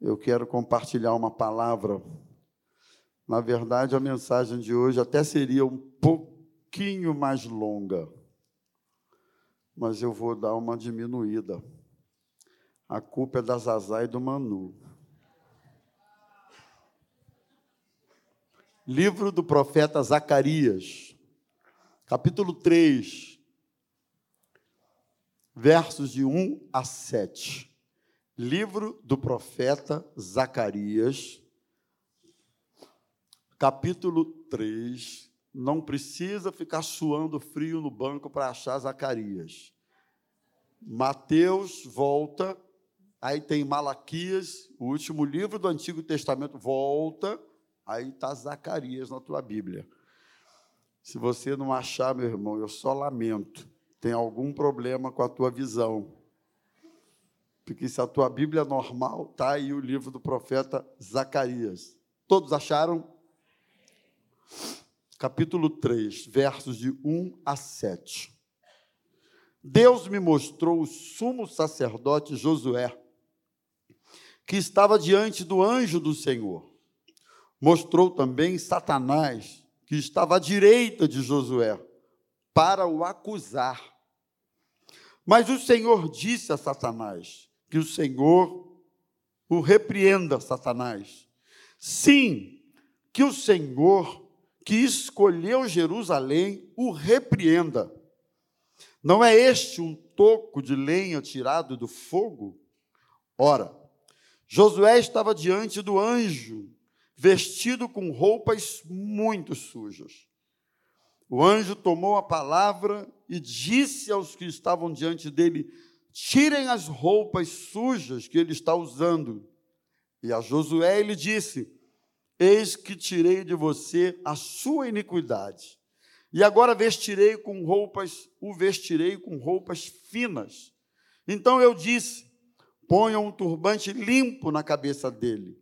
eu quero compartilhar uma palavra. Na verdade, a mensagem de hoje até seria um pouquinho mais longa, mas eu vou dar uma diminuída. A culpa é da Zazá e do Manu. Livro do profeta Zacarias, capítulo 3, versos de 1 a 7. Livro do profeta Zacarias, capítulo 3. Não precisa ficar suando frio no banco para achar Zacarias. Mateus volta, aí tem Malaquias, o último livro do Antigo Testamento, volta, aí está Zacarias na tua Bíblia. Se você não achar, meu irmão, eu só lamento. Tem algum problema com a tua visão porque se a tua Bíblia é normal, está aí o livro do profeta Zacarias. Todos acharam? Capítulo 3, versos de 1 a 7. Deus me mostrou o sumo sacerdote Josué, que estava diante do anjo do Senhor. Mostrou também Satanás, que estava à direita de Josué, para o acusar. Mas o Senhor disse a Satanás: que o Senhor o repreenda, Satanás. Sim, que o Senhor, que escolheu Jerusalém, o repreenda. Não é este um toco de lenha tirado do fogo? Ora, Josué estava diante do anjo, vestido com roupas muito sujas. O anjo tomou a palavra e disse aos que estavam diante dele: tirem as roupas sujas que ele está usando. E a Josué ele disse: Eis que tirei de você a sua iniquidade. E agora vestirei com roupas, o vestirei com roupas finas. Então eu disse: ponham um turbante limpo na cabeça dele.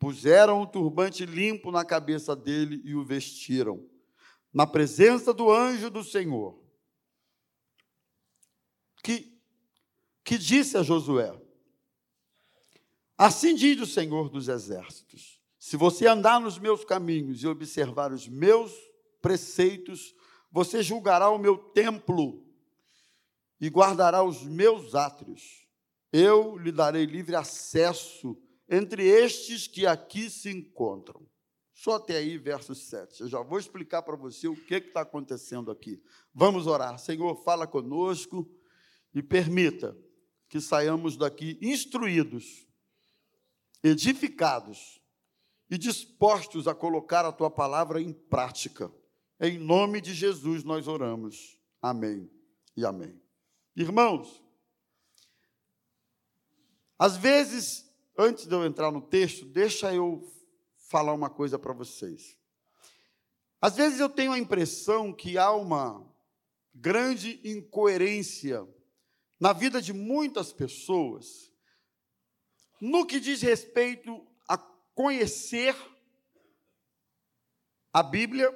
Puseram um turbante limpo na cabeça dele e o vestiram. Na presença do anjo do Senhor, que que disse a Josué: Assim diz o Senhor dos Exércitos: se você andar nos meus caminhos e observar os meus preceitos, você julgará o meu templo e guardará os meus átrios. Eu lhe darei livre acesso entre estes que aqui se encontram. Só até aí, verso 7. Eu já vou explicar para você o que está acontecendo aqui. Vamos orar. Senhor, fala conosco e permita que saiamos daqui instruídos, edificados e dispostos a colocar a tua palavra em prática. Em nome de Jesus nós oramos. Amém e amém. Irmãos, às vezes, antes de eu entrar no texto, deixa eu falar uma coisa para vocês. Às vezes eu tenho a impressão que há uma grande incoerência na vida de muitas pessoas, no que diz respeito a conhecer a Bíblia,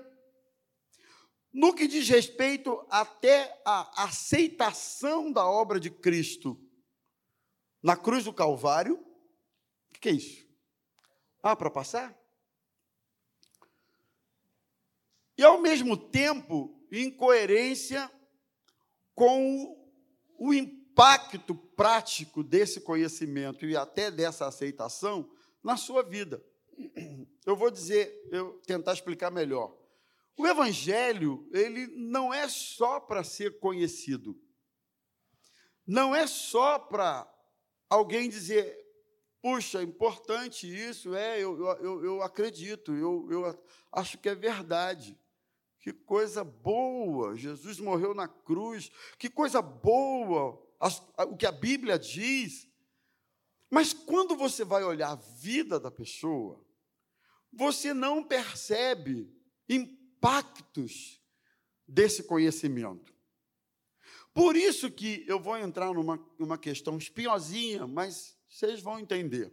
no que diz respeito até a aceitação da obra de Cristo na cruz do Calvário. O que é isso? Ah, para passar? E ao mesmo tempo, incoerência com o impacto prático desse conhecimento e até dessa aceitação na sua vida. Eu vou dizer, eu tentar explicar melhor. O evangelho, ele não é só para ser conhecido. Não é só para alguém dizer, puxa, importante isso, é, eu, eu, eu acredito, eu, eu acho que é verdade. Que coisa boa! Jesus morreu na cruz. Que coisa boa! O que a Bíblia diz. Mas quando você vai olhar a vida da pessoa, você não percebe impactos desse conhecimento. Por isso que eu vou entrar numa, numa questão espinhosinha, mas vocês vão entender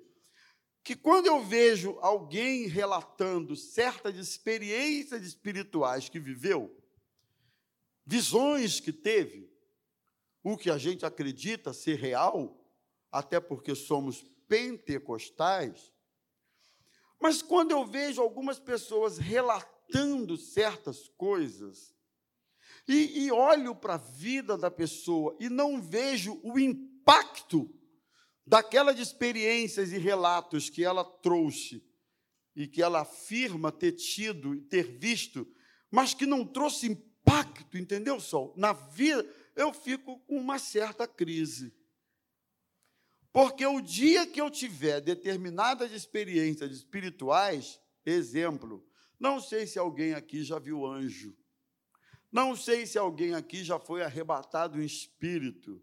que quando eu vejo alguém relatando certas experiências espirituais que viveu, visões que teve, o que a gente acredita ser real, até porque somos pentecostais, mas quando eu vejo algumas pessoas relatando certas coisas, e, e olho para a vida da pessoa e não vejo o impacto daquelas experiências e relatos que ela trouxe e que ela afirma ter tido e ter visto, mas que não trouxe impacto, entendeu, Sol? Na vida, eu fico com uma certa crise. Porque o dia que eu tiver determinadas experiências espirituais, exemplo, não sei se alguém aqui já viu anjo. Não sei se alguém aqui já foi arrebatado em espírito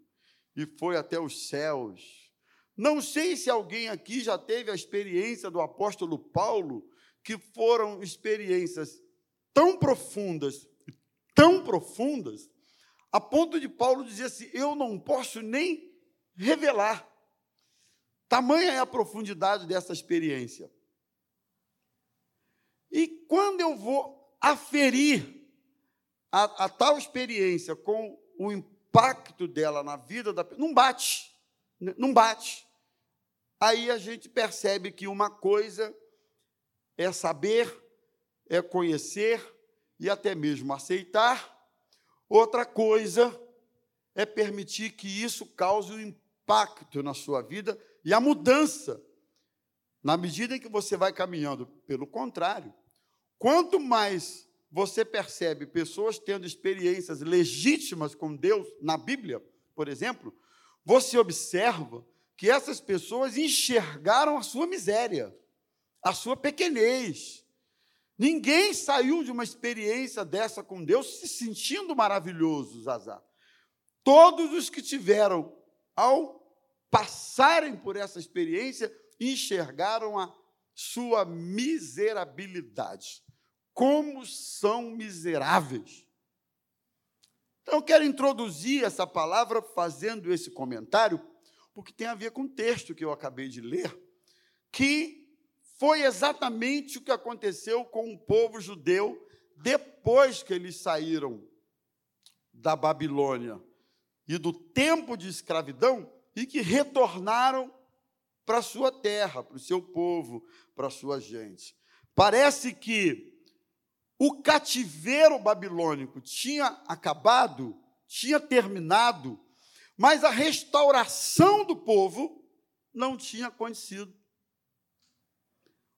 e foi até os céus. Não sei se alguém aqui já teve a experiência do apóstolo Paulo, que foram experiências tão profundas, tão profundas, a ponto de Paulo dizer assim: eu não posso nem revelar. Tamanha é a profundidade dessa experiência. E quando eu vou aferir a, a tal experiência com o impacto dela na vida da pessoa, não bate, não bate. Aí a gente percebe que uma coisa é saber, é conhecer e até mesmo aceitar, outra coisa é permitir que isso cause um impacto na sua vida e a mudança. Na medida em que você vai caminhando, pelo contrário, quanto mais você percebe pessoas tendo experiências legítimas com Deus na Bíblia, por exemplo, você observa que essas pessoas enxergaram a sua miséria, a sua pequenez. Ninguém saiu de uma experiência dessa com Deus se sentindo maravilhoso, Zazá. Todos os que tiveram, ao passarem por essa experiência, enxergaram a sua miserabilidade como são miseráveis. Então, eu quero introduzir essa palavra fazendo esse comentário, porque tem a ver com o texto que eu acabei de ler, que foi exatamente o que aconteceu com o povo judeu depois que eles saíram da Babilônia e do tempo de escravidão e que retornaram para a sua terra, para o seu povo, para a sua gente. Parece que o cativeiro babilônico tinha acabado, tinha terminado, mas a restauração do povo não tinha acontecido.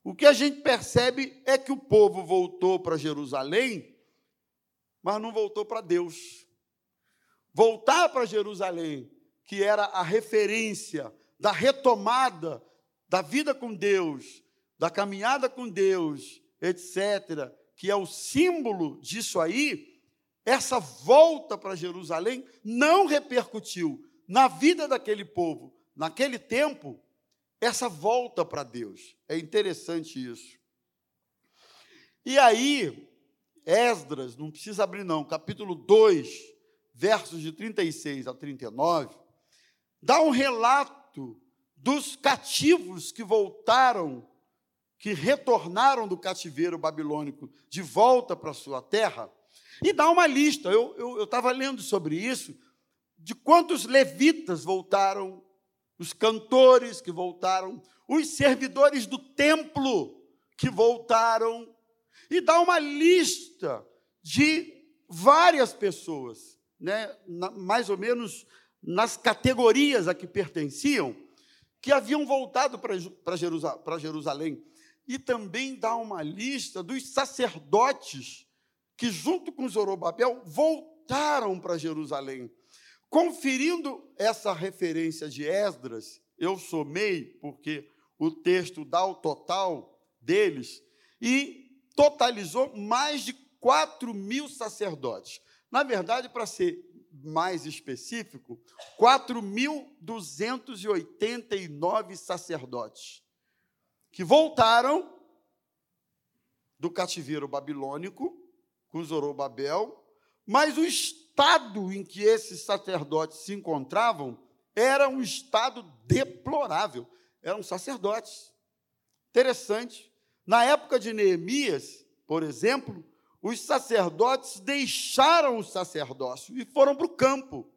O que a gente percebe é que o povo voltou para Jerusalém, mas não voltou para Deus. Voltar para Jerusalém, que era a referência da retomada da vida com Deus, da caminhada com Deus, etc., que é o símbolo disso aí, essa volta para Jerusalém não repercutiu na vida daquele povo, naquele tempo, essa volta para Deus. É interessante isso. E aí, Esdras, não precisa abrir não, capítulo 2, versos de 36 a 39, dá um relato dos cativos que voltaram que retornaram do cativeiro babilônico de volta para sua terra, e dá uma lista. Eu estava lendo sobre isso, de quantos levitas voltaram, os cantores que voltaram, os servidores do templo que voltaram, e dá uma lista de várias pessoas, né, na, mais ou menos nas categorias a que pertenciam, que haviam voltado para Jerusalém e também dá uma lista dos sacerdotes que, junto com Zorobabel, voltaram para Jerusalém. Conferindo essa referência de Esdras, eu somei, porque o texto dá o total deles, e totalizou mais de 4 mil sacerdotes. Na verdade, para ser mais específico, 4.289 sacerdotes que voltaram do cativeiro babilônico com Zorobabel, mas o estado em que esses sacerdotes se encontravam era um estado deplorável. Eram sacerdotes. Interessante. Na época de Neemias, por exemplo, os sacerdotes deixaram o sacerdócio e foram para o campo,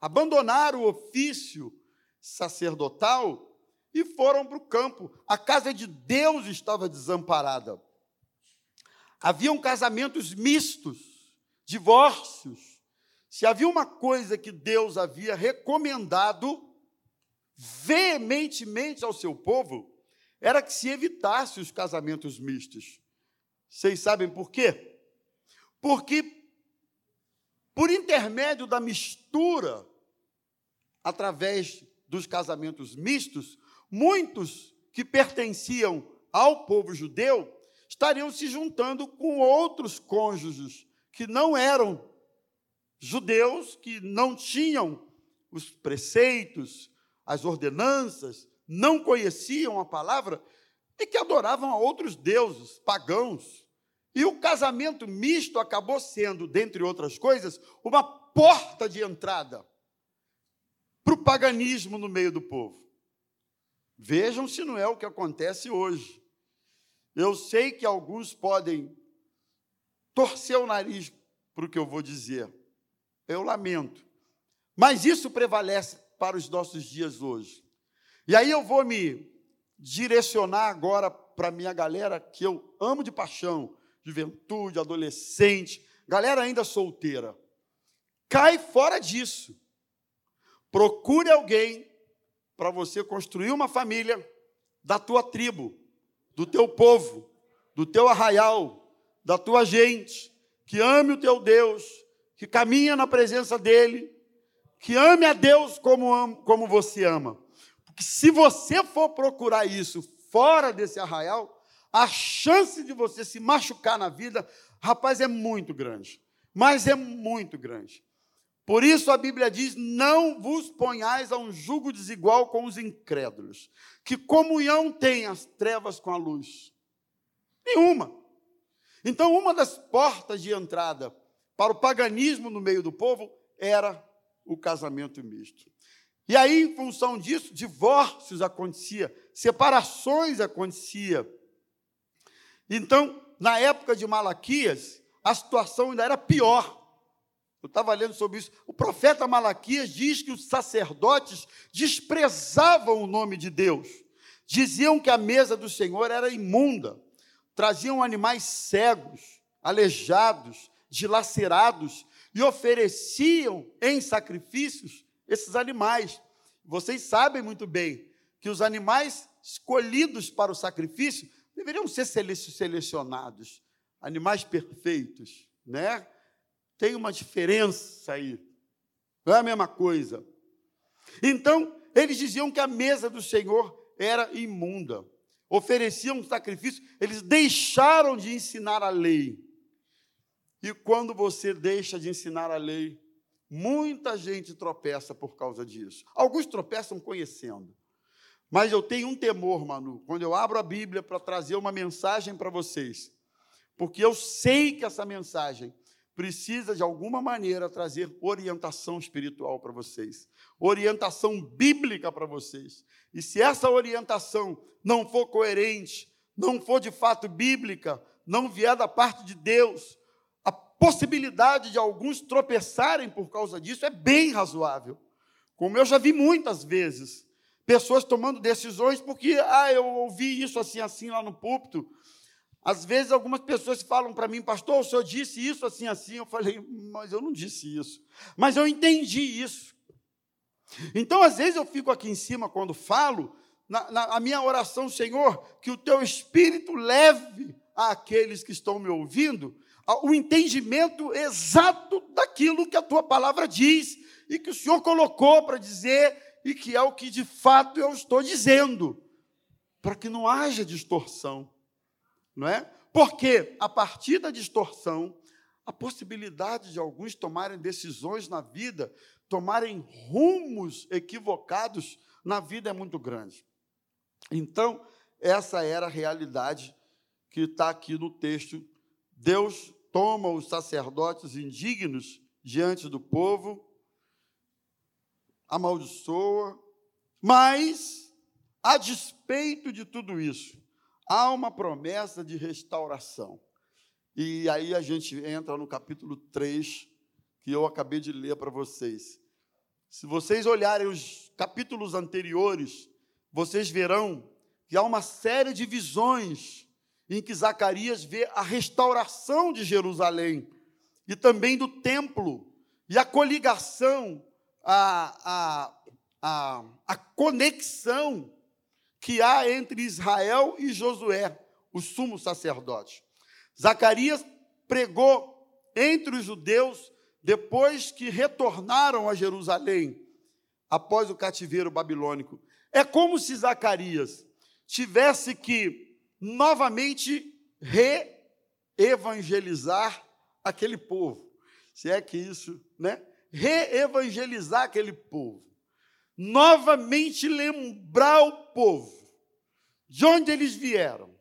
abandonaram o ofício sacerdotal e foram para o campo. A casa de Deus estava desamparada. Haviam casamentos mistos, divórcios. Se havia uma coisa que Deus havia recomendado veementemente ao seu povo, era que se evitasse os casamentos mistos. Vocês sabem por quê? Porque, por intermédio da mistura, através dos casamentos mistos, muitos que pertenciam ao povo judeu estariam se juntando com outros cônjuges que não eram judeus, que não tinham os preceitos, as ordenanças, não conheciam a palavra e que adoravam a outros deuses pagãos. E o casamento misto acabou sendo, dentre outras coisas, uma porta de entrada para o paganismo no meio do povo. Vejam se não é o que acontece hoje. Eu sei que alguns podem torcer o nariz para o que eu vou dizer. Eu lamento. Mas isso prevalece para os nossos dias hoje. E aí eu vou me direcionar agora para minha galera que eu amo de paixão, juventude, adolescente, galera ainda solteira. Cai fora disso. Procure alguém para você construir uma família da tua tribo, do teu povo, do teu arraial, da tua gente, que ame o teu Deus, que caminha na presença dele, que ame a Deus como, como você ama. Porque se você for procurar isso fora desse arraial, a chance de você se machucar na vida, rapaz, é muito grande. Mas é muito grande. Por isso a Bíblia diz: não vos ponhais a um jugo desigual com os incrédulos. Que comunhão tem as trevas com a luz? Nenhuma. Então, uma das portas de entrada para o paganismo no meio do povo era o casamento misto. E aí, em função disso, divórcios acontecia, separações acontecia. Então, na época de Malaquias, a situação ainda era pior. Eu estava lendo sobre isso. O profeta Malaquias diz que os sacerdotes desprezavam o nome de Deus. Diziam que a mesa do Senhor era imunda. Traziam animais cegos, aleijados, dilacerados e ofereciam em sacrifícios esses animais. Vocês sabem muito bem que os animais escolhidos para o sacrifício deveriam ser selecionados, animais perfeitos, né? Tem uma diferença aí. Não é a mesma coisa. Então, eles diziam que a mesa do Senhor era imunda. Ofereciam sacrifício, eles deixaram de ensinar a lei. E quando você deixa de ensinar a lei, muita gente tropeça por causa disso. Alguns tropeçam conhecendo. Mas eu tenho um temor, Manu, quando eu abro a Bíblia para trazer uma mensagem para vocês. Porque eu sei que essa mensagem precisa, de alguma maneira, trazer orientação espiritual para vocês, orientação bíblica para vocês. E se essa orientação não for coerente, não for de fato bíblica, não vier da parte de Deus, possibilidade de alguns tropeçarem por causa disso é bem razoável. Como eu já vi muitas vezes, pessoas tomando decisões porque, ah, eu ouvi isso assim, assim lá no púlpito, às vezes algumas pessoas falam para mim, pastor, o senhor disse isso assim, assim. Eu falei, mas eu não disse isso. Mas eu entendi isso. Então, às vezes eu fico aqui em cima quando falo, na, na a minha oração, Senhor, que o teu espírito leve àqueles que estão me ouvindo o entendimento exato daquilo que a tua palavra diz e que o Senhor colocou para dizer e que é o que de fato eu estou dizendo, para que não haja distorção não é? Porque a partir da distorção, a possibilidade de alguns tomarem decisões na vida, tomarem rumos equivocados na vida é muito grande. Então, essa era a realidade que está aqui no texto. Deus toma os sacerdotes indignos diante do povo, amaldiçoa, mas, a despeito de tudo isso, há uma promessa de restauração. E aí a gente entra no capítulo 3, que eu acabei de ler para vocês. Se vocês olharem os capítulos anteriores, vocês verão que há uma série de visões em que Zacarias vê a restauração de Jerusalém e também do templo e a coligação, a, a, a, a conexão que há entre Israel e Josué, o sumo sacerdote. Zacarias pregou entre os judeus depois que retornaram a Jerusalém após o cativeiro babilônico. É como se Zacarias tivesse que novamente reevangelizar aquele povo. Se é que isso, né? Reevangelizar aquele povo. Novamente lembrar o povo de onde eles vieram,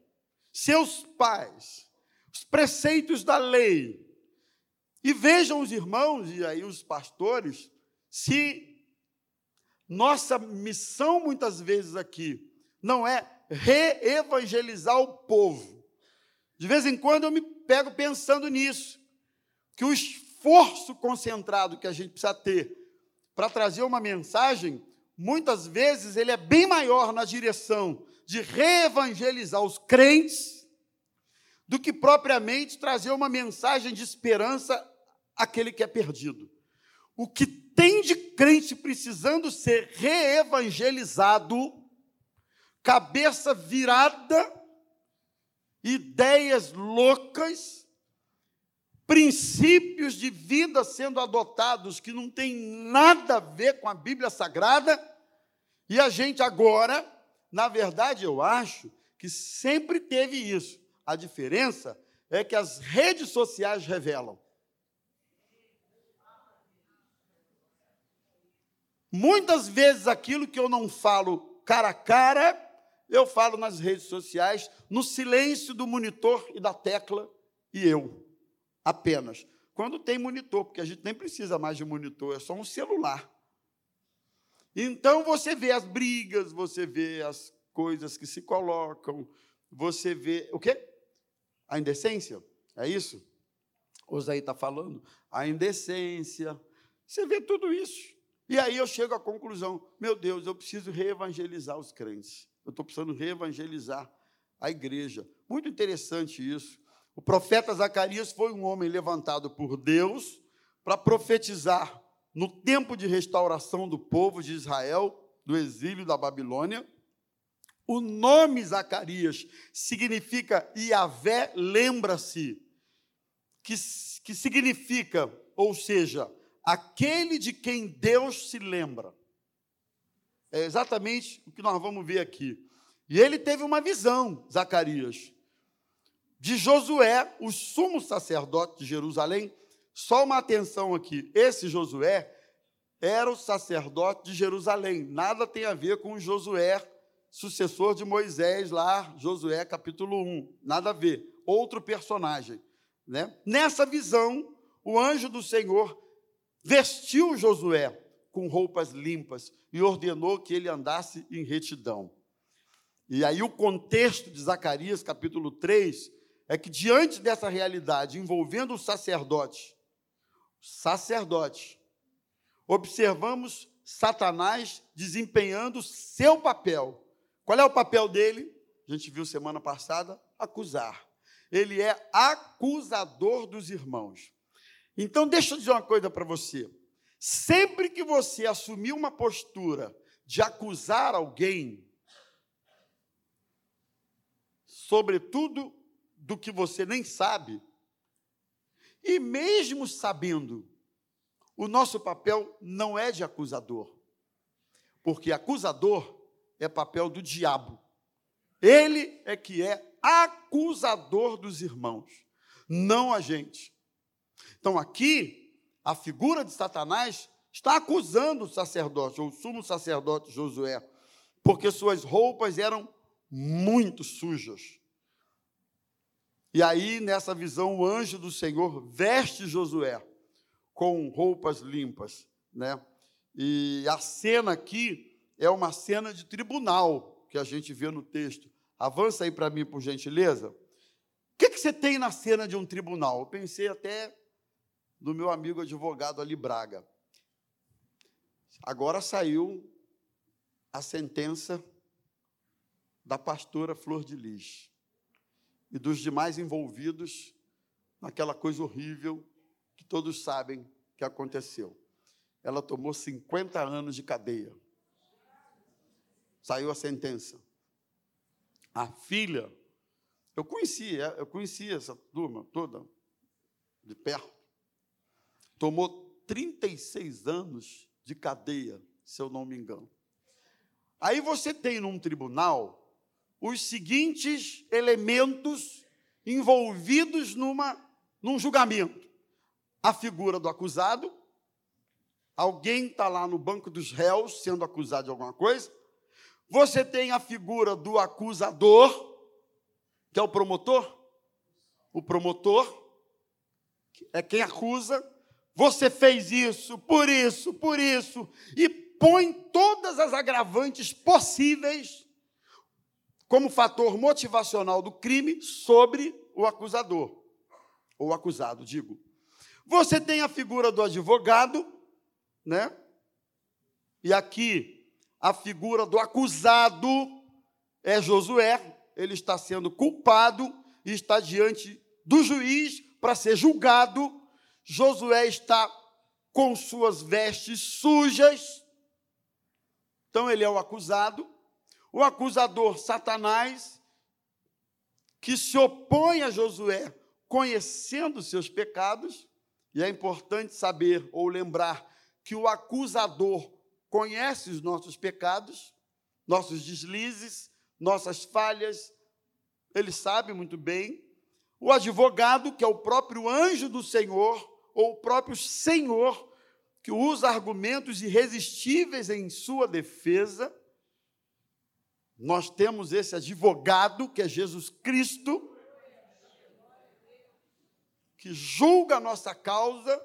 seus pais, os preceitos da lei. E vejam os irmãos e aí os pastores se nossa missão, muitas vezes, aqui, não é reevangelizar o povo. De vez em quando eu me pego pensando nisso, que o esforço concentrado que a gente precisa ter para trazer uma mensagem, muitas vezes ele é bem maior na direção de reevangelizar os crentes do que propriamente trazer uma mensagem de esperança àquele que é perdido. O que tem de crente precisando ser reevangelizado, cabeça virada, ideias loucas, princípios de vida sendo adotados que não tem nada a ver com a Bíblia Sagrada, e a gente agora, na verdade, eu acho que sempre teve isso. A diferença é que as redes sociais revelam. Muitas vezes aquilo que eu não falo cara a cara, eu falo nas redes sociais, no silêncio do monitor e da tecla, e eu, apenas. Quando tem monitor, porque a gente nem precisa mais de monitor, é só um celular. Então você vê as brigas, você vê as coisas que se colocam, você vê. O quê? A indecência? É isso? O Zé está falando? A indecência. Você vê tudo isso. E aí eu chego à conclusão: meu Deus, eu preciso reevangelizar os crentes. Eu estou precisando reevangelizar a igreja. Muito interessante isso. O profeta Zacarias foi um homem levantado por Deus para profetizar no tempo de restauração do povo de Israel, do exílio da Babilônia. O nome Zacarias significa Yahvé lembra-se, que, que significa, ou seja, aquele de quem Deus se lembra. É exatamente o que nós vamos ver aqui. E ele teve uma visão, Zacarias, de Josué, o sumo sacerdote de Jerusalém. Só uma atenção aqui: esse Josué era o sacerdote de Jerusalém, nada tem a ver com Josué, sucessor de Moisés, lá, Josué capítulo 1, nada a ver, outro personagem. Né? Nessa visão, o anjo do Senhor vestiu Josué com roupas limpas e ordenou que ele andasse em retidão. E aí o contexto de Zacarias, capítulo 3, é que diante dessa realidade envolvendo o sacerdote, sacerdote, observamos Satanás desempenhando seu papel. Qual é o papel dele? A gente viu semana passada, acusar. Ele é acusador dos irmãos. Então, deixa eu dizer uma coisa para você. Sempre que você assumir uma postura de acusar alguém, sobretudo do que você nem sabe, e mesmo sabendo, o nosso papel não é de acusador, porque acusador é papel do diabo. Ele é que é acusador dos irmãos, não a gente. Então, aqui, a figura de Satanás está acusando o sacerdote, ou o sumo sacerdote Josué, porque suas roupas eram muito sujas. E aí, nessa visão, o anjo do Senhor veste Josué com roupas limpas, né? E a cena aqui é uma cena de tribunal que a gente vê no texto. Avança aí para mim, por gentileza. O que, que você tem na cena de um tribunal? Eu pensei até do meu amigo advogado Ali Braga. Agora saiu a sentença da pastora Flor de Lis e dos demais envolvidos naquela coisa horrível que todos sabem que aconteceu. Ela tomou 50 anos de cadeia. Saiu a sentença. A filha, eu conhecia, eu conhecia essa turma toda de perto. Tomou 36 anos de cadeia, se eu não me engano. Aí você tem num tribunal os seguintes elementos envolvidos numa, num julgamento: a figura do acusado, alguém está lá no banco dos réus sendo acusado de alguma coisa. Você tem a figura do acusador, que é o promotor. O promotor é quem acusa. Você fez isso, por isso, por isso, e põe todas as agravantes possíveis como fator motivacional do crime sobre o acusador, ou acusado, digo. Você tem a figura do advogado, né? E aqui a figura do acusado é Josué, ele está sendo culpado e está diante do juiz para ser julgado. Josué está com suas vestes sujas. Então ele é o acusado o acusador Satanás, que se opõe a Josué, conhecendo seus pecados, e é importante saber ou lembrar que o acusador conhece os nossos pecados, nossos deslizes, nossas falhas, ele sabe muito bem. O advogado, que é o próprio anjo do Senhor, ou o próprio Senhor, que usa argumentos irresistíveis em sua defesa, nós temos esse advogado, que é Jesus Cristo, que julga a nossa causa,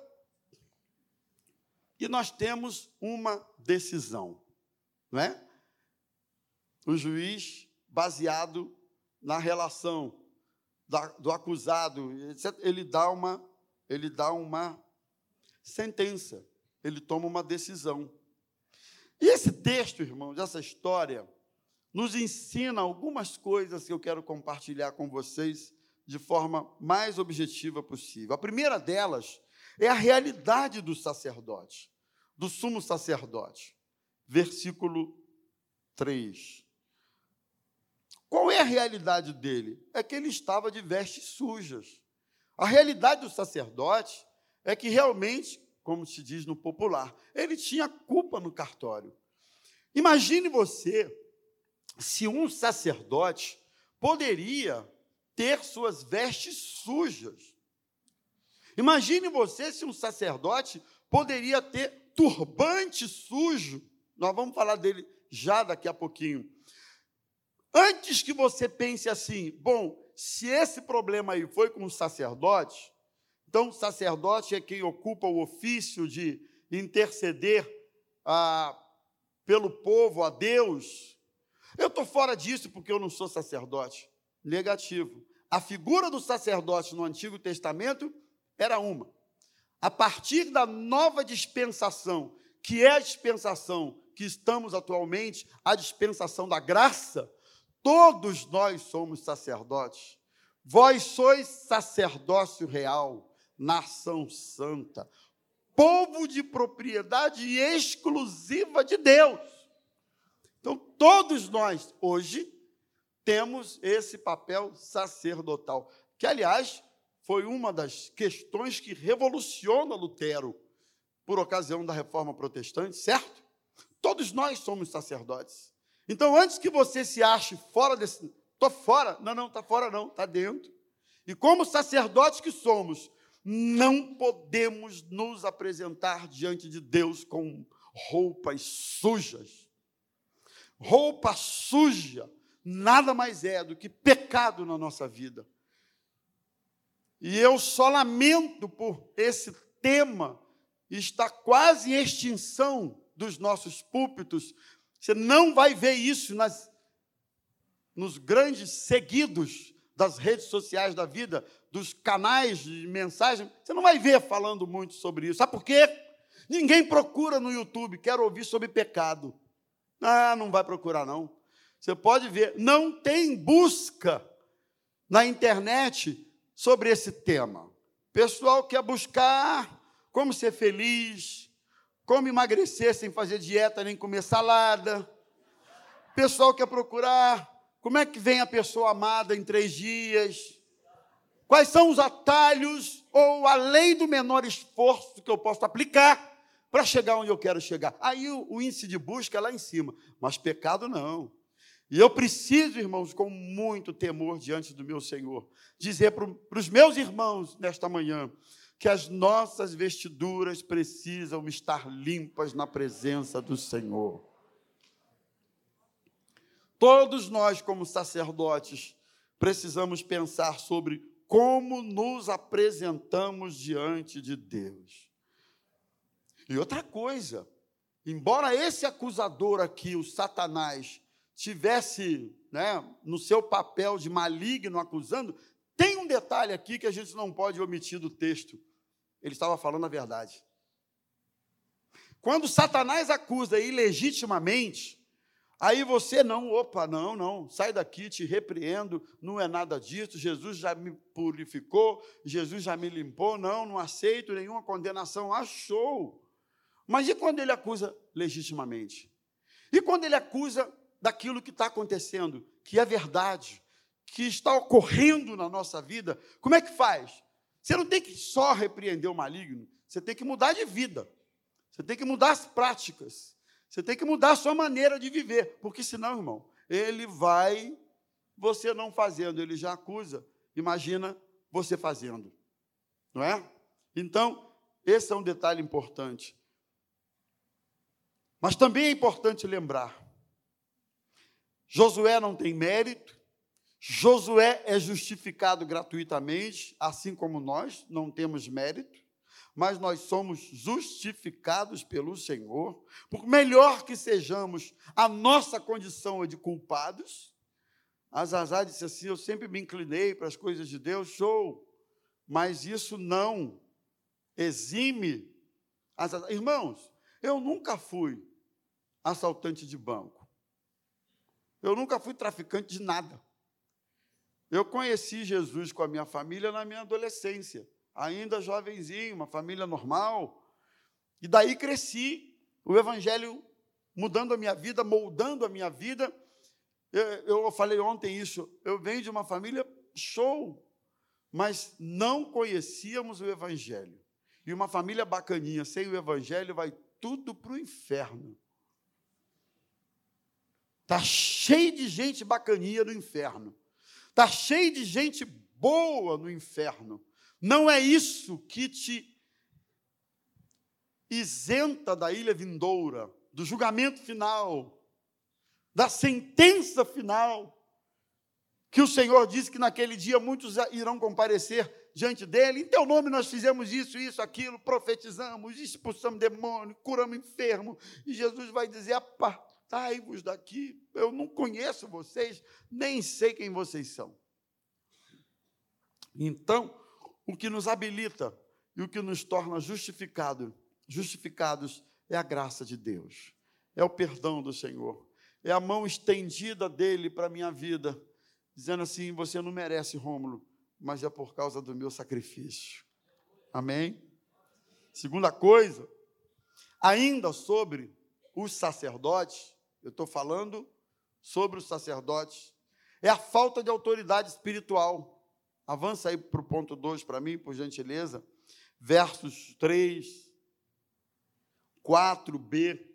e nós temos uma decisão, não é? O juiz, baseado na relação da, do acusado, ele dá uma, ele dá uma sentença, ele toma uma decisão. E esse texto, irmãos, essa história, nos ensina algumas coisas que eu quero compartilhar com vocês de forma mais objetiva possível. A primeira delas é a realidade do sacerdote, do sumo sacerdote. Versículo 3. Qual é a realidade dele? É que ele estava de vestes sujas. A realidade do sacerdote é que realmente, como se diz no popular, ele tinha culpa no cartório. Imagine você se um sacerdote poderia ter suas vestes sujas. Imagine você se um sacerdote poderia ter turbante sujo. Nós vamos falar dele já daqui a pouquinho. Antes que você pense assim, bom, se esse problema aí foi com o sacerdote, então o sacerdote é quem ocupa o ofício de interceder ah, pelo povo a Deus, eu estou fora disso porque eu não sou sacerdote. Negativo. A figura do sacerdote no Antigo Testamento era uma. A partir da nova dispensação, que é a dispensação que estamos atualmente, a dispensação da graça, todos nós somos sacerdotes. Vós sois sacerdócio real, nação santa, povo de propriedade exclusiva de Deus. Então, todos nós, hoje, temos esse papel sacerdotal, que, aliás, foi uma das questões que revoluciona Lutero por ocasião da reforma protestante, certo? Todos nós somos sacerdotes. Então, antes que você se ache fora desse. Estou fora. Não, não, está fora, não, está dentro. E como sacerdotes que somos, não podemos nos apresentar diante de Deus com roupas sujas roupa suja, nada mais é do que pecado na nossa vida. E eu só lamento por esse tema estar quase em extinção dos nossos púlpitos. Você não vai ver isso nas, nos grandes seguidos das redes sociais da vida, dos canais de mensagem. Você não vai ver falando muito sobre isso. Sabe por quê? Ninguém procura no YouTube, quer ouvir sobre pecado. Ah, não vai procurar, não. Você pode ver, não tem busca na internet sobre esse tema. Pessoal quer buscar como ser feliz, como emagrecer sem fazer dieta nem comer salada. Pessoal quer procurar como é que vem a pessoa amada em três dias. Quais são os atalhos ou a lei do menor esforço que eu posso aplicar para chegar onde eu quero chegar? Aí o, o índice de busca é lá em cima, mas pecado não. E eu preciso, irmãos, com muito temor diante do meu Senhor, dizer para os meus irmãos nesta manhã que as nossas vestiduras precisam estar limpas na presença do Senhor. Todos nós, como sacerdotes, precisamos pensar sobre como nos apresentamos diante de Deus. E outra coisa, embora esse acusador aqui, o Satanás, tivesse né, no seu papel de maligno acusando, tem um detalhe aqui que a gente não pode omitir do texto. Ele estava falando a verdade. Quando Satanás acusa ilegitimamente, aí você não, opa, não, não, sai daqui, te repreendo, não é nada disso, Jesus já me purificou, Jesus já me limpou, não, não aceito nenhuma condenação, achou. Mas e quando ele acusa legitimamente? E quando ele acusa daquilo que está acontecendo, que é verdade, que está ocorrendo na nossa vida, como é que faz? Você não tem que só repreender o maligno, você tem que mudar de vida, você tem que mudar as práticas, você tem que mudar a sua maneira de viver, porque senão, irmão, ele vai, você não fazendo, ele já acusa, imagina você fazendo, não é? Então, esse é um detalhe importante. Mas também é importante lembrar Josué não tem mérito, Josué é justificado gratuitamente, assim como nós não temos mérito, mas nós somos justificados pelo Senhor, por melhor que sejamos, a nossa condição é de culpados. Azazá disse assim: Eu sempre me inclinei para as coisas de Deus, show, mas isso não exime. Azazá. Irmãos, eu nunca fui assaltante de banco. Eu nunca fui traficante de nada. Eu conheci Jesus com a minha família na minha adolescência, ainda jovenzinho, uma família normal. E daí cresci, o Evangelho mudando a minha vida, moldando a minha vida. Eu, eu falei ontem isso, eu venho de uma família show, mas não conhecíamos o Evangelho. E uma família bacaninha, sem o Evangelho, vai tudo para o inferno. Está cheio de gente bacaninha no inferno. Está cheio de gente boa no inferno. Não é isso que te isenta da ilha vindoura, do julgamento final, da sentença final, que o Senhor disse que naquele dia muitos irão comparecer diante dele. Em teu nome nós fizemos isso, isso, aquilo, profetizamos, expulsamos demônio, curamos enfermo. E Jesus vai dizer: Apartai-vos daqui, eu não conheço vocês, nem sei quem vocês são. Então, o que nos habilita e o que nos torna justificado, justificados é a graça de Deus, é o perdão do Senhor, é a mão estendida dele para a minha vida, dizendo assim: você não merece, Rômulo, mas é por causa do meu sacrifício. Amém? Segunda coisa, ainda sobre os sacerdotes, eu estou falando sobre os sacerdotes, é a falta de autoridade espiritual. Avança aí para o ponto 2 para mim, por gentileza. Versos 3, 4b.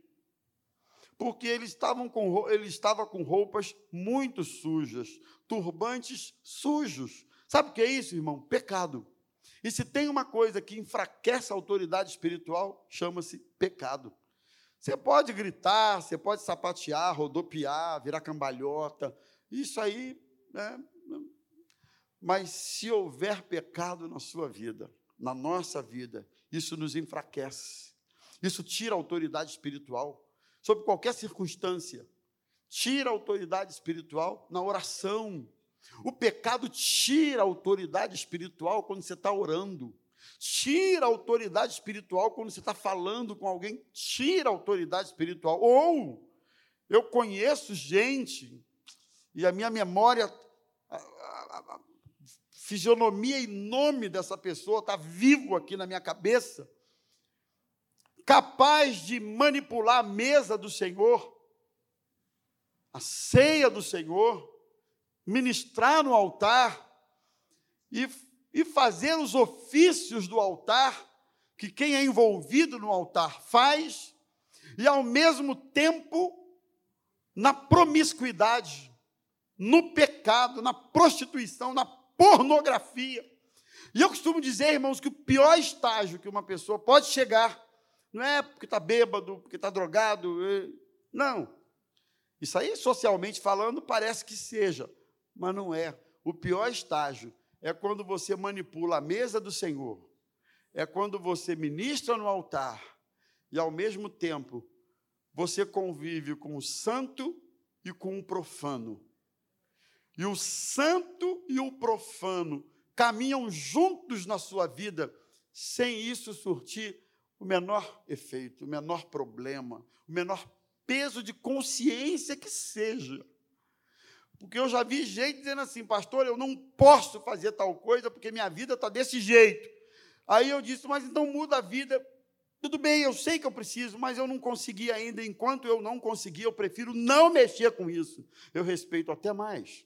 Porque eles estavam com, ele estava com roupas muito sujas, turbantes sujos. Sabe o que é isso, irmão? Pecado. E se tem uma coisa que enfraquece a autoridade espiritual, chama-se pecado. Você pode gritar, você pode sapatear, rodopiar, virar cambalhota, isso aí, né? Mas se houver pecado na sua vida, na nossa vida, isso nos enfraquece. Isso tira a autoridade espiritual sob qualquer circunstância. Tira a autoridade espiritual na oração. O pecado tira a autoridade espiritual quando você está orando. Tira a autoridade espiritual quando você está falando com alguém, tira a autoridade espiritual. Ou eu conheço gente e a minha memória, a, a, a fisionomia e nome dessa pessoa está vivo aqui na minha cabeça, capaz de manipular a mesa do Senhor, a ceia do Senhor, ministrar no altar e, e fazer os ofícios do altar, que quem é envolvido no altar faz, e ao mesmo tempo na promiscuidade, no pecado, na prostituição, na pornografia. E eu costumo dizer, irmãos, que o pior estágio que uma pessoa pode chegar não é porque está bêbado, porque está drogado. É, não. Isso aí, socialmente falando, parece que seja, mas não é. O pior estágio é quando você manipula a mesa do Senhor, é quando você ministra no altar e, ao mesmo tempo, você convive com o santo e com o profano. E o santo e o profano caminham juntos na sua vida, sem isso surtir o menor efeito, o menor problema, o menor peso de consciência que seja. Porque eu já vi gente dizendo assim, pastor, eu não posso fazer tal coisa porque minha vida está desse jeito. Aí eu disse, mas então muda a vida. Tudo bem, eu sei que eu preciso, mas eu não consegui ainda. Enquanto eu não consegui, eu prefiro não mexer com isso. Eu respeito até mais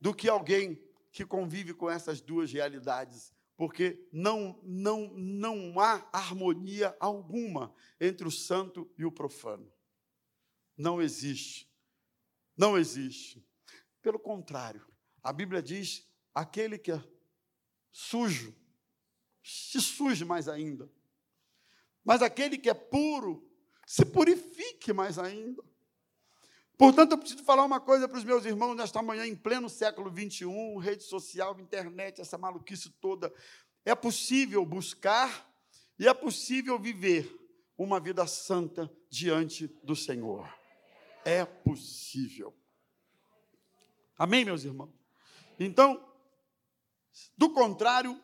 do que alguém que convive com essas duas realidades, porque não não não há harmonia alguma entre o santo e o profano. Não existe. Não existe. Pelo contrário, a Bíblia diz: aquele que é sujo, se suje mais ainda. Mas aquele que é puro, se purifique mais ainda. Portanto, eu preciso falar uma coisa para os meus irmãos nesta manhã, em pleno século XXI, rede social, internet, essa maluquice toda. É possível buscar e é possível viver uma vida santa diante do Senhor. É possível. Amém, meus irmãos? Então, do contrário,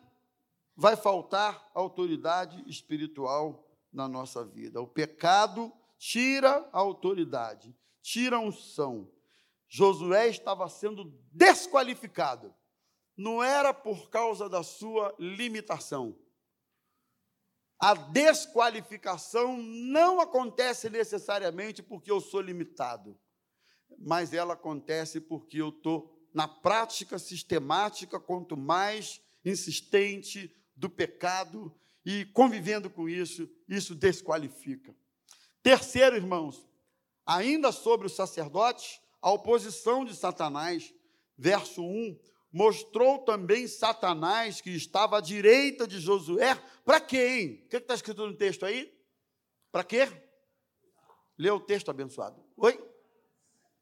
vai faltar autoridade espiritual na nossa vida. O pecado tira a autoridade tira a unção. Josué estava sendo desqualificado. Não era por causa da sua limitação. A desqualificação não acontece necessariamente porque eu sou limitado, mas ela acontece porque eu estou na prática sistemática, quanto mais insistente do pecado e convivendo com isso, isso desqualifica. Terceiro, irmãos, Ainda sobre os sacerdotes, a oposição de Satanás, verso 1, mostrou também Satanás que estava à direita de Josué. Para hein? O que está escrito no texto aí? Para quê? Lê o texto abençoado. Oi?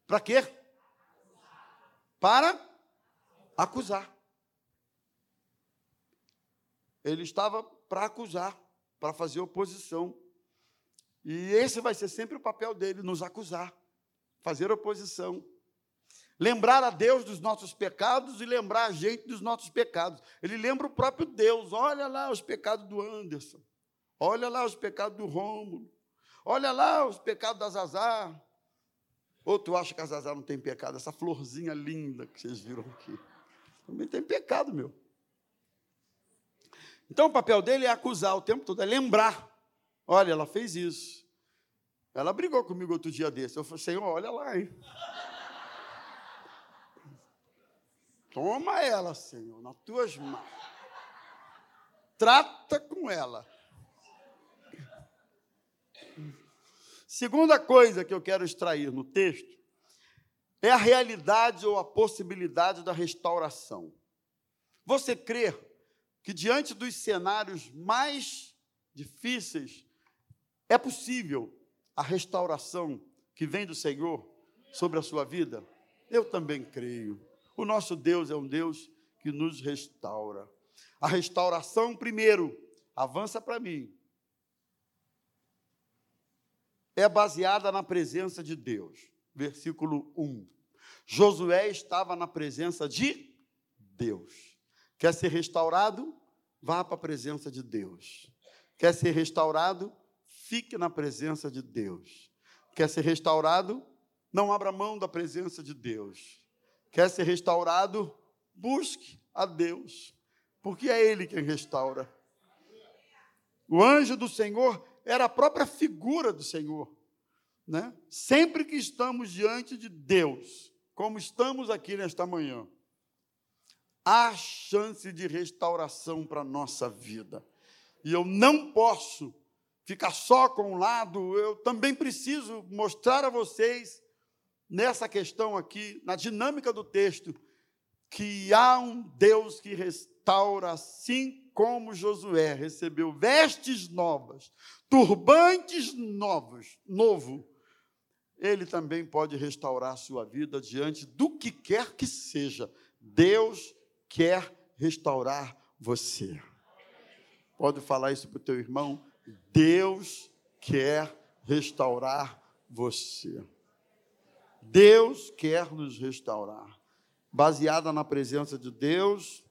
Para quê? Para acusar. Ele estava para acusar, para fazer oposição. E esse vai ser sempre o papel dele, nos acusar, fazer oposição. Lembrar a Deus dos nossos pecados e lembrar a gente dos nossos pecados. Ele lembra o próprio Deus. Olha lá os pecados do Anderson. Olha lá os pecados do Rômulo. Olha lá os pecados da Zazar. Ou tu acha que a Zazar não tem pecado? Essa florzinha linda que vocês viram aqui. Também tem pecado, meu. Então o papel dele é acusar o tempo todo, é lembrar. Olha, ela fez isso. Ela brigou comigo outro dia desse. Eu falei, Senhor, olha lá, hein? Toma ela, Senhor, nas tuas mãos. Trata com ela. Segunda coisa que eu quero extrair no texto é a realidade ou a possibilidade da restauração. Você crê que diante dos cenários mais difíceis é possível a restauração que vem do Senhor sobre a sua vida? Eu também creio. O nosso Deus é um Deus que nos restaura. A restauração, primeiro, avança para mim, é baseada na presença de Deus. Versículo 1. Josué estava na presença de Deus. Quer ser restaurado? Vá para a presença de Deus. Quer ser restaurado? Fique na presença de Deus. Quer ser restaurado? Não abra mão da presença de Deus. Quer ser restaurado? Busque a Deus, porque é Ele quem restaura. O anjo do Senhor era a própria figura do Senhor. Né? Sempre que estamos diante de Deus, como estamos aqui nesta manhã, há chance de restauração para a nossa vida. E eu não posso ficar só com um lado, eu também preciso mostrar a vocês, nessa questão aqui, na dinâmica do texto, que há um Deus que restaura, assim como Josué recebeu vestes novas, turbantes novos, novo, ele também pode restaurar a sua vida diante do que quer que seja. Deus quer restaurar você. Pode falar isso para o teu irmão? Deus quer restaurar você. Deus quer nos restaurar. Baseada na presença de Deus,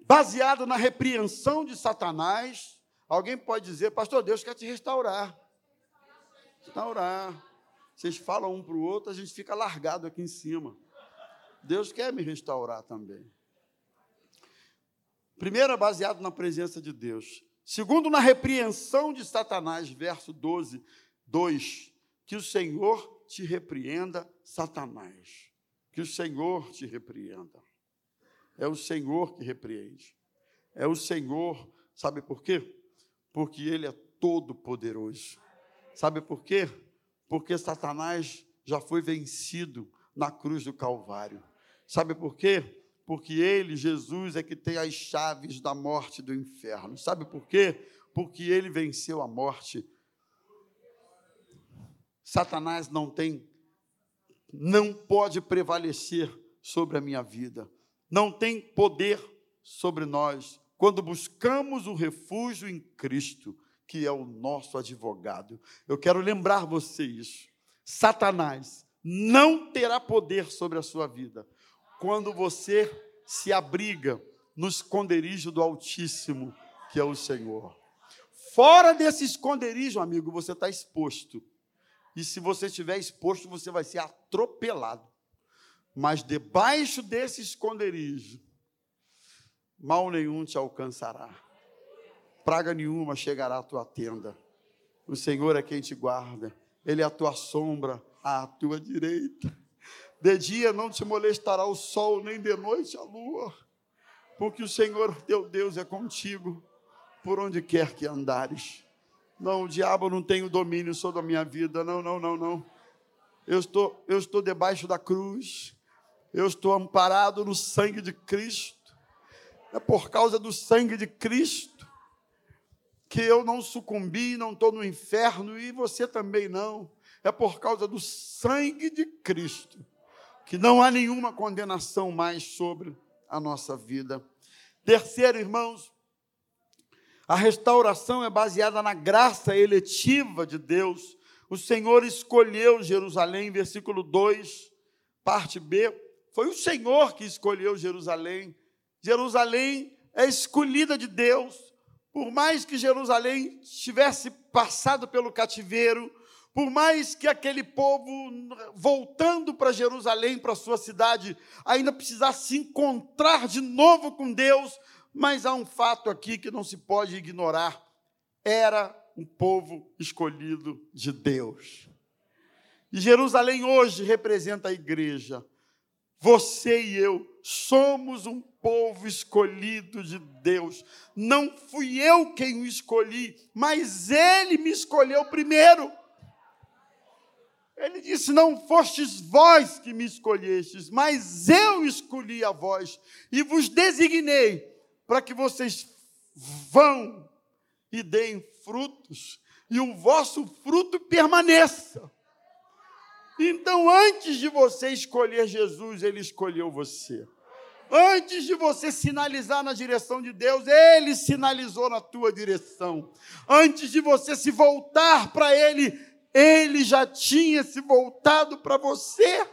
baseada na repreensão de Satanás. Alguém pode dizer, pastor, Deus quer te restaurar. Restaurar. Vocês falam um para o outro, a gente fica largado aqui em cima. Deus quer me restaurar também. Primeiro, baseado na presença de Deus. Segundo, na repreensão de Satanás, verso 12, 2. Que o Senhor te repreenda, Satanás. Que o Senhor te repreenda. É o Senhor que repreende. É o Senhor, sabe por quê? Porque Ele é todo poderoso. Sabe por quê? porque Satanás já foi vencido na cruz do Calvário. Sabe por quê? Porque ele, Jesus, é que tem as chaves da morte do inferno. Sabe por quê? Porque ele venceu a morte. Satanás não tem, não pode prevalecer sobre a minha vida, não tem poder sobre nós quando buscamos o refúgio em Cristo que é o nosso advogado. Eu quero lembrar você isso. Satanás não terá poder sobre a sua vida quando você se abriga no esconderijo do Altíssimo, que é o Senhor. Fora desse esconderijo, amigo, você está exposto. E se você estiver exposto, você vai ser atropelado. Mas debaixo desse esconderijo, mal nenhum te alcançará praga nenhuma chegará à tua tenda. O Senhor é quem te guarda, Ele é a tua sombra à tua direita. De dia não te molestará o sol, nem de noite a lua, porque o Senhor teu Deus é contigo, por onde quer que andares. Não, o diabo não tem o domínio sobre a minha vida, não, não, não, não. Eu estou, eu estou debaixo da cruz, eu estou amparado no sangue de Cristo, é por causa do sangue de Cristo que eu não sucumbi, não estou no inferno e você também não. É por causa do sangue de Cristo que não há nenhuma condenação mais sobre a nossa vida. Terceiro, irmãos, a restauração é baseada na graça eletiva de Deus. O Senhor escolheu Jerusalém, versículo 2, parte B. Foi o Senhor que escolheu Jerusalém. Jerusalém é escolhida de Deus. Por mais que Jerusalém tivesse passado pelo cativeiro, por mais que aquele povo, voltando para Jerusalém, para sua cidade, ainda precisasse se encontrar de novo com Deus, mas há um fato aqui que não se pode ignorar: era um povo escolhido de Deus. E Jerusalém hoje representa a igreja. Você e eu somos um povo escolhido de Deus. Não fui eu quem o escolhi, mas ele me escolheu primeiro. Ele disse: Não fostes vós que me escolhestes, mas eu escolhi a vós e vos designei para que vocês vão e deem frutos, e o vosso fruto permaneça. Então, antes de você escolher Jesus, ele escolheu você. Antes de você sinalizar na direção de Deus, Ele sinalizou na tua direção. Antes de você se voltar para Ele, Ele já tinha se voltado para você.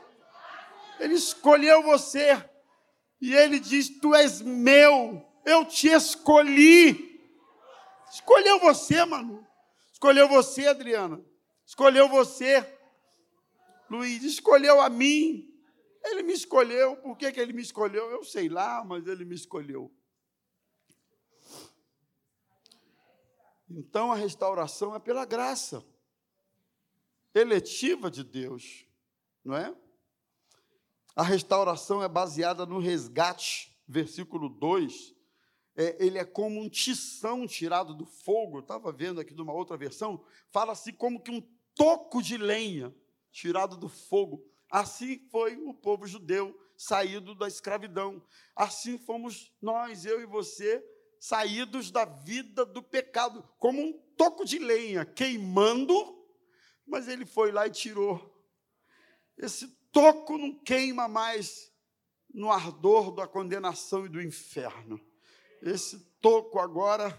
Ele escolheu você. E Ele diz: Tu és meu, eu te escolhi. Escolheu você, mano. Escolheu você, Adriana. Escolheu você. Luiz escolheu a mim. Ele me escolheu. Por que, que ele me escolheu? Eu sei lá, mas ele me escolheu. Então a restauração é pela graça eletiva de Deus, não é? A restauração é baseada no resgate, versículo 2. É, ele é como um tição tirado do fogo. Eu estava vendo aqui de uma outra versão, fala assim como que um toco de lenha tirado do fogo. Assim foi o povo judeu saído da escravidão. Assim fomos nós, eu e você, saídos da vida do pecado, como um toco de lenha queimando, mas ele foi lá e tirou. Esse toco não queima mais no ardor da condenação e do inferno. Esse toco agora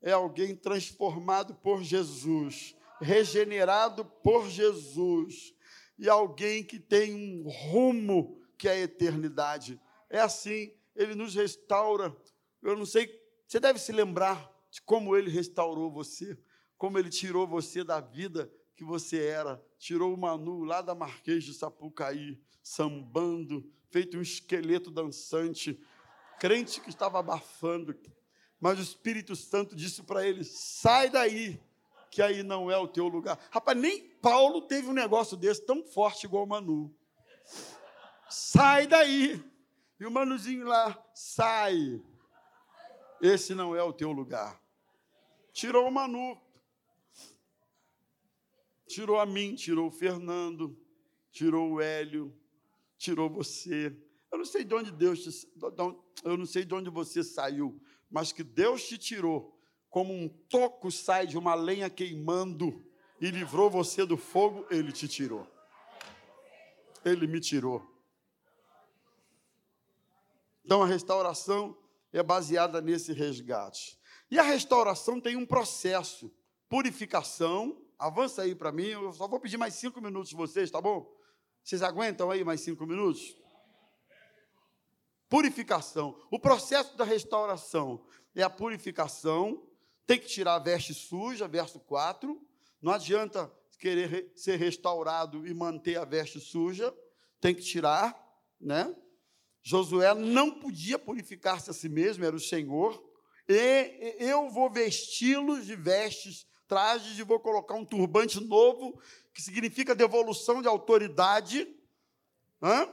é alguém transformado por Jesus, regenerado por Jesus, e alguém que tem um rumo que é a eternidade. É assim, ele nos restaura. Eu não sei você deve se lembrar de como ele restaurou você, como ele tirou você da vida que você era, tirou o Manu lá da Marquês de Sapucaí, sambando, feito um esqueleto dançante, crente que estava abafando, mas o Espírito Santo disse para ele: sai daí, que aí não é o teu lugar. Rapaz, nem Paulo teve um negócio desse tão forte igual o Manu. Sai daí. E o Manuzinho lá, sai esse não é o teu lugar. Tirou o Manu, tirou a mim, tirou o Fernando, tirou o Hélio, tirou você. Eu não sei de onde Deus te, eu não sei de onde você saiu, mas que Deus te tirou, como um toco sai de uma lenha queimando e livrou você do fogo, ele te tirou. Ele me tirou. Então a restauração é baseada nesse resgate. E a restauração tem um processo, purificação. Avança aí para mim, eu só vou pedir mais cinco minutos vocês, tá bom? Vocês aguentam aí mais cinco minutos? Purificação. O processo da restauração é a purificação. Tem que tirar a veste suja, verso 4. Não adianta querer ser restaurado e manter a veste suja. Tem que tirar, né? Josué não podia purificar-se a si mesmo, era o Senhor. E eu vou vesti-los de vestes, trajes, e vou colocar um turbante novo, que significa devolução de autoridade. Hã?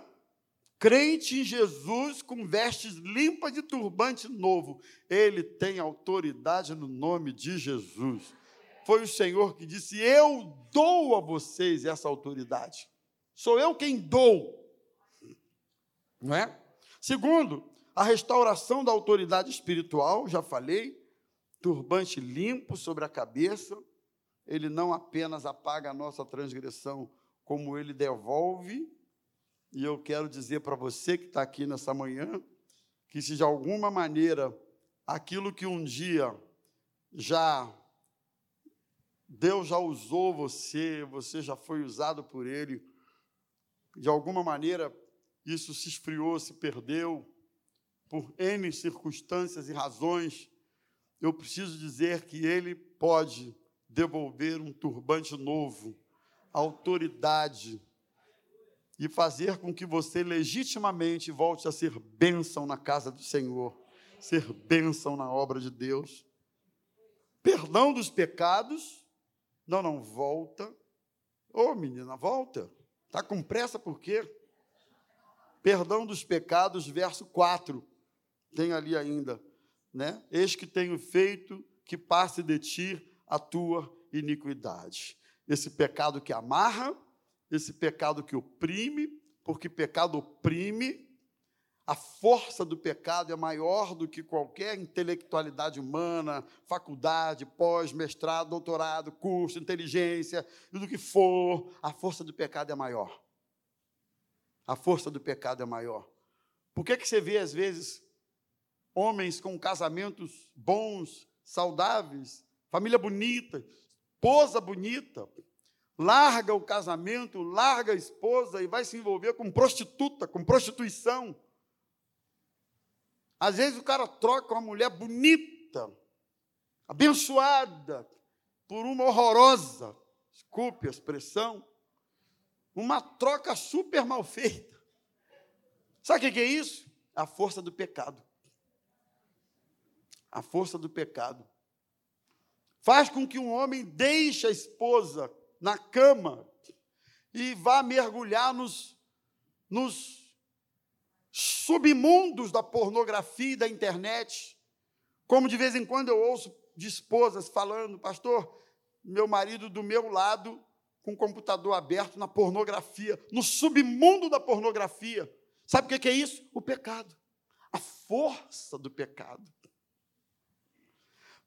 Crente em Jesus com vestes limpas de turbante novo. Ele tem autoridade no nome de Jesus. Foi o Senhor que disse: Eu dou a vocês essa autoridade. Sou eu quem dou. Não é? Segundo, a restauração da autoridade espiritual, já falei, turbante limpo sobre a cabeça, ele não apenas apaga a nossa transgressão, como ele devolve. E eu quero dizer para você que está aqui nessa manhã, que se de alguma maneira aquilo que um dia já Deus já usou você, você já foi usado por Ele, de alguma maneira isso se esfriou, se perdeu, por N circunstâncias e razões, eu preciso dizer que Ele pode devolver um turbante novo, autoridade, e fazer com que você legitimamente volte a ser bênção na casa do Senhor, ser bênção na obra de Deus. Perdão dos pecados, não, não, volta. Ô oh, menina, volta. Está com pressa por quê? Perdão dos pecados, verso 4. Tem ali ainda, né? Eis que tenho feito que passe de ti a tua iniquidade. Esse pecado que amarra, esse pecado que oprime, porque pecado oprime, a força do pecado é maior do que qualquer intelectualidade humana, faculdade, pós, mestrado, doutorado, curso, inteligência, e do que for, a força do pecado é maior a força do pecado é maior. Por que, que você vê, às vezes, homens com casamentos bons, saudáveis, família bonita, esposa bonita, larga o casamento, larga a esposa e vai se envolver com prostituta, com prostituição. Às vezes o cara troca uma mulher bonita, abençoada, por uma horrorosa, desculpe a expressão, uma troca super mal feita. Sabe o que é isso? A força do pecado. A força do pecado. Faz com que um homem deixe a esposa na cama e vá mergulhar nos, nos submundos da pornografia e da internet. Como de vez em quando eu ouço de esposas falando, pastor, meu marido do meu lado com o computador aberto na pornografia, no submundo da pornografia. Sabe o que é isso? O pecado. A força do pecado.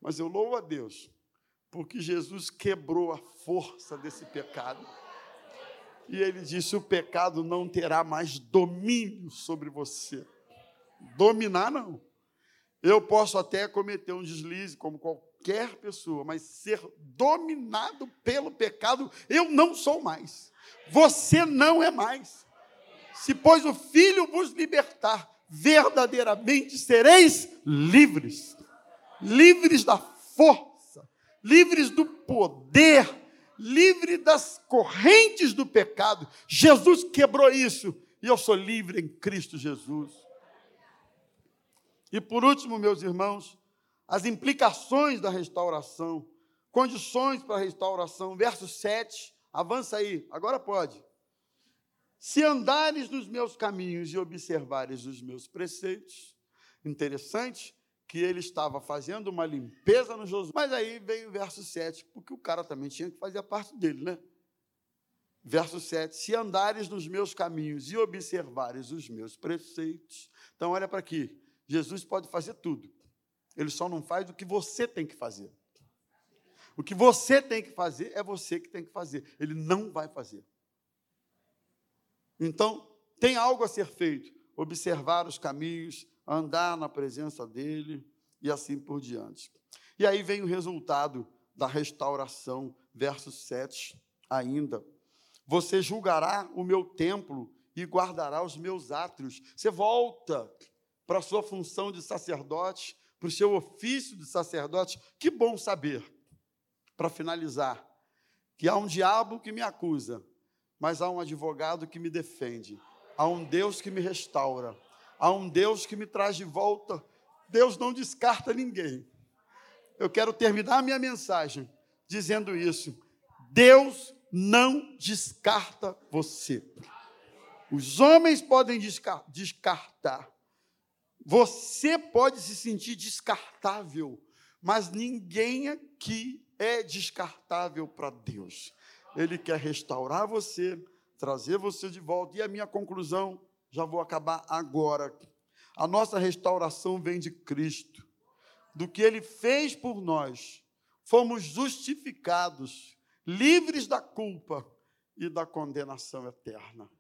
Mas eu louvo a Deus porque Jesus quebrou a força desse pecado. E ele disse: o pecado não terá mais domínio sobre você. Dominar, não. Eu posso até cometer um deslize, como qualquer pessoa, mas ser dominado pelo pecado, eu não sou mais. Você não é mais. Se, pois, o Filho vos libertar, verdadeiramente sereis livres livres da força livres do poder, livre das correntes do pecado. Jesus quebrou isso e eu sou livre em Cristo Jesus. E por último, meus irmãos, as implicações da restauração, condições para a restauração, verso 7, avança aí, agora pode. Se andares nos meus caminhos e observares os meus preceitos, interessante, que ele estava fazendo uma limpeza no Josué. Mas aí veio o verso 7, porque o cara também tinha que fazer a parte dele, né? Verso 7: Se andares nos meus caminhos e observares os meus preceitos. Então, olha para aqui. Jesus pode fazer tudo. Ele só não faz o que você tem que fazer. O que você tem que fazer é você que tem que fazer. Ele não vai fazer. Então, tem algo a ser feito. Observar os caminhos, andar na presença dele e assim por diante. E aí vem o resultado da restauração, verso 7 ainda. Você julgará o meu templo e guardará os meus átrios. Você volta para a sua função de sacerdote, para o seu ofício de sacerdote. Que bom saber, para finalizar, que há um diabo que me acusa, mas há um advogado que me defende. Há um Deus que me restaura Há um Deus que me traz de volta. Deus não descarta ninguém. Eu quero terminar a minha mensagem dizendo isso. Deus não descarta você. Os homens podem descartar. Você pode se sentir descartável, mas ninguém aqui é descartável para Deus. Ele quer restaurar você, trazer você de volta. E a minha conclusão já vou acabar agora. A nossa restauração vem de Cristo, do que Ele fez por nós. Fomos justificados, livres da culpa e da condenação eterna.